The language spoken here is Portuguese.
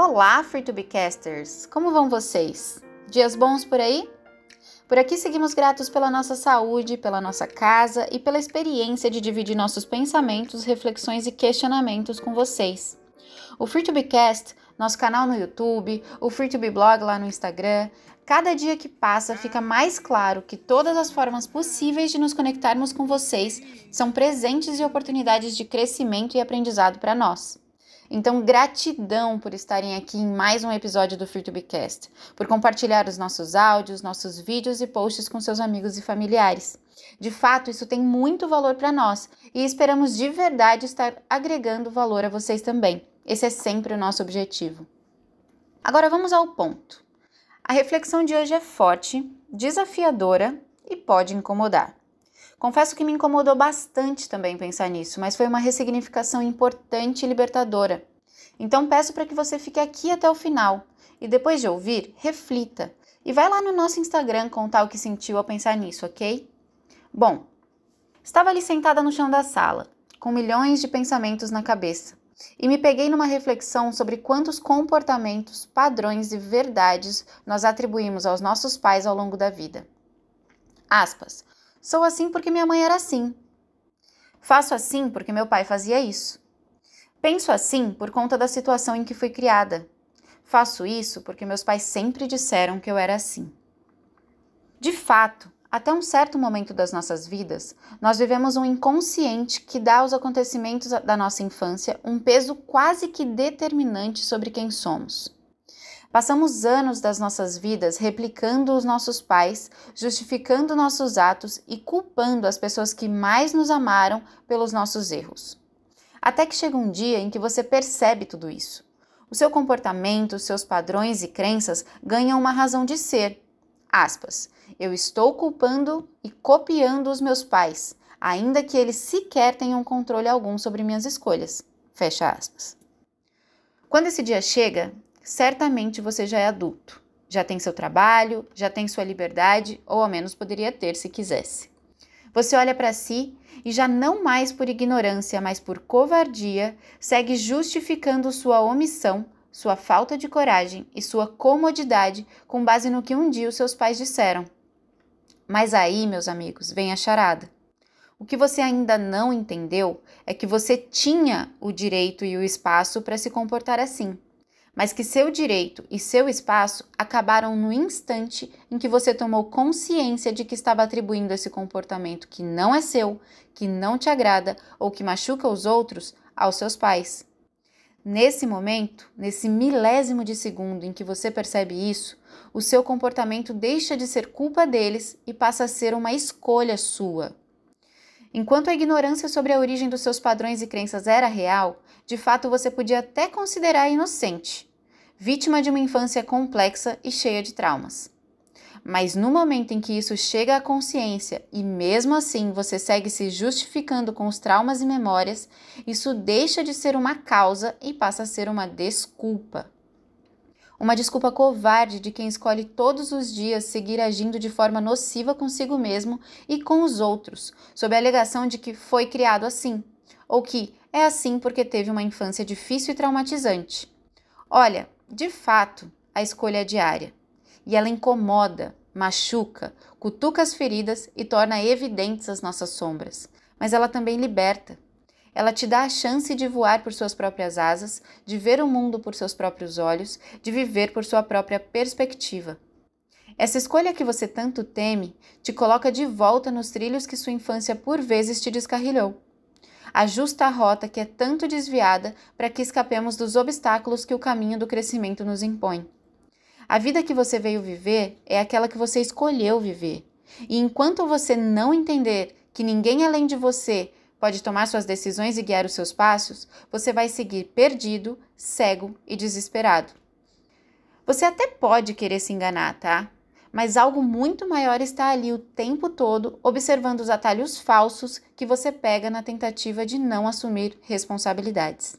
Olá, FreeTubeCasters! Como vão vocês? Dias bons por aí? Por aqui seguimos gratos pela nossa saúde, pela nossa casa e pela experiência de dividir nossos pensamentos, reflexões e questionamentos com vocês. O FreeTubeCast, nosso canal no YouTube, o FreeTubeBlog lá no Instagram, cada dia que passa fica mais claro que todas as formas possíveis de nos conectarmos com vocês são presentes e oportunidades de crescimento e aprendizado para nós. Então, gratidão por estarem aqui em mais um episódio do FreeTubeCast, por compartilhar os nossos áudios, nossos vídeos e posts com seus amigos e familiares. De fato, isso tem muito valor para nós e esperamos de verdade estar agregando valor a vocês também. Esse é sempre o nosso objetivo. Agora vamos ao ponto. A reflexão de hoje é forte, desafiadora e pode incomodar. Confesso que me incomodou bastante também pensar nisso, mas foi uma ressignificação importante e libertadora. Então peço para que você fique aqui até o final e depois de ouvir, reflita e vai lá no nosso Instagram contar o que sentiu ao pensar nisso, ok? Bom, estava ali sentada no chão da sala, com milhões de pensamentos na cabeça, e me peguei numa reflexão sobre quantos comportamentos, padrões e verdades nós atribuímos aos nossos pais ao longo da vida. Aspas. Sou assim porque minha mãe era assim. Faço assim porque meu pai fazia isso. Penso assim por conta da situação em que fui criada. Faço isso porque meus pais sempre disseram que eu era assim. De fato, até um certo momento das nossas vidas, nós vivemos um inconsciente que dá aos acontecimentos da nossa infância um peso quase que determinante sobre quem somos. Passamos anos das nossas vidas replicando os nossos pais, justificando nossos atos e culpando as pessoas que mais nos amaram pelos nossos erros. Até que chega um dia em que você percebe tudo isso. O seu comportamento, seus padrões e crenças ganham uma razão de ser. Aspas. Eu estou culpando e copiando os meus pais, ainda que eles sequer tenham controle algum sobre minhas escolhas. Fecha aspas. Quando esse dia chega, certamente você já é adulto, já tem seu trabalho, já tem sua liberdade, ou ao menos poderia ter se quisesse. Você olha para si e já não mais por ignorância, mas por covardia, segue justificando sua omissão, sua falta de coragem e sua comodidade com base no que um dia os seus pais disseram. Mas aí, meus amigos, vem a charada. O que você ainda não entendeu é que você tinha o direito e o espaço para se comportar assim mas que seu direito e seu espaço acabaram no instante em que você tomou consciência de que estava atribuindo esse comportamento que não é seu, que não te agrada ou que machuca os outros aos seus pais. Nesse momento, nesse milésimo de segundo em que você percebe isso, o seu comportamento deixa de ser culpa deles e passa a ser uma escolha sua. Enquanto a ignorância sobre a origem dos seus padrões e crenças era real, de fato você podia até considerar inocente vítima de uma infância complexa e cheia de traumas. Mas no momento em que isso chega à consciência e mesmo assim você segue se justificando com os traumas e memórias, isso deixa de ser uma causa e passa a ser uma desculpa. Uma desculpa covarde de quem escolhe todos os dias seguir agindo de forma nociva consigo mesmo e com os outros, sob a alegação de que foi criado assim, ou que é assim porque teve uma infância difícil e traumatizante. Olha, de fato, a escolha diária e ela incomoda, machuca, cutuca as feridas e torna evidentes as nossas sombras, mas ela também liberta. Ela te dá a chance de voar por suas próprias asas, de ver o mundo por seus próprios olhos, de viver por sua própria perspectiva. Essa escolha que você tanto teme te coloca de volta nos trilhos que sua infância por vezes te descarrilhou. Ajusta a rota que é tanto desviada para que escapemos dos obstáculos que o caminho do crescimento nos impõe. A vida que você veio viver é aquela que você escolheu viver. E enquanto você não entender que ninguém além de você pode tomar suas decisões e guiar os seus passos, você vai seguir perdido, cego e desesperado. Você até pode querer se enganar, tá? Mas algo muito maior está ali o tempo todo, observando os atalhos falsos que você pega na tentativa de não assumir responsabilidades.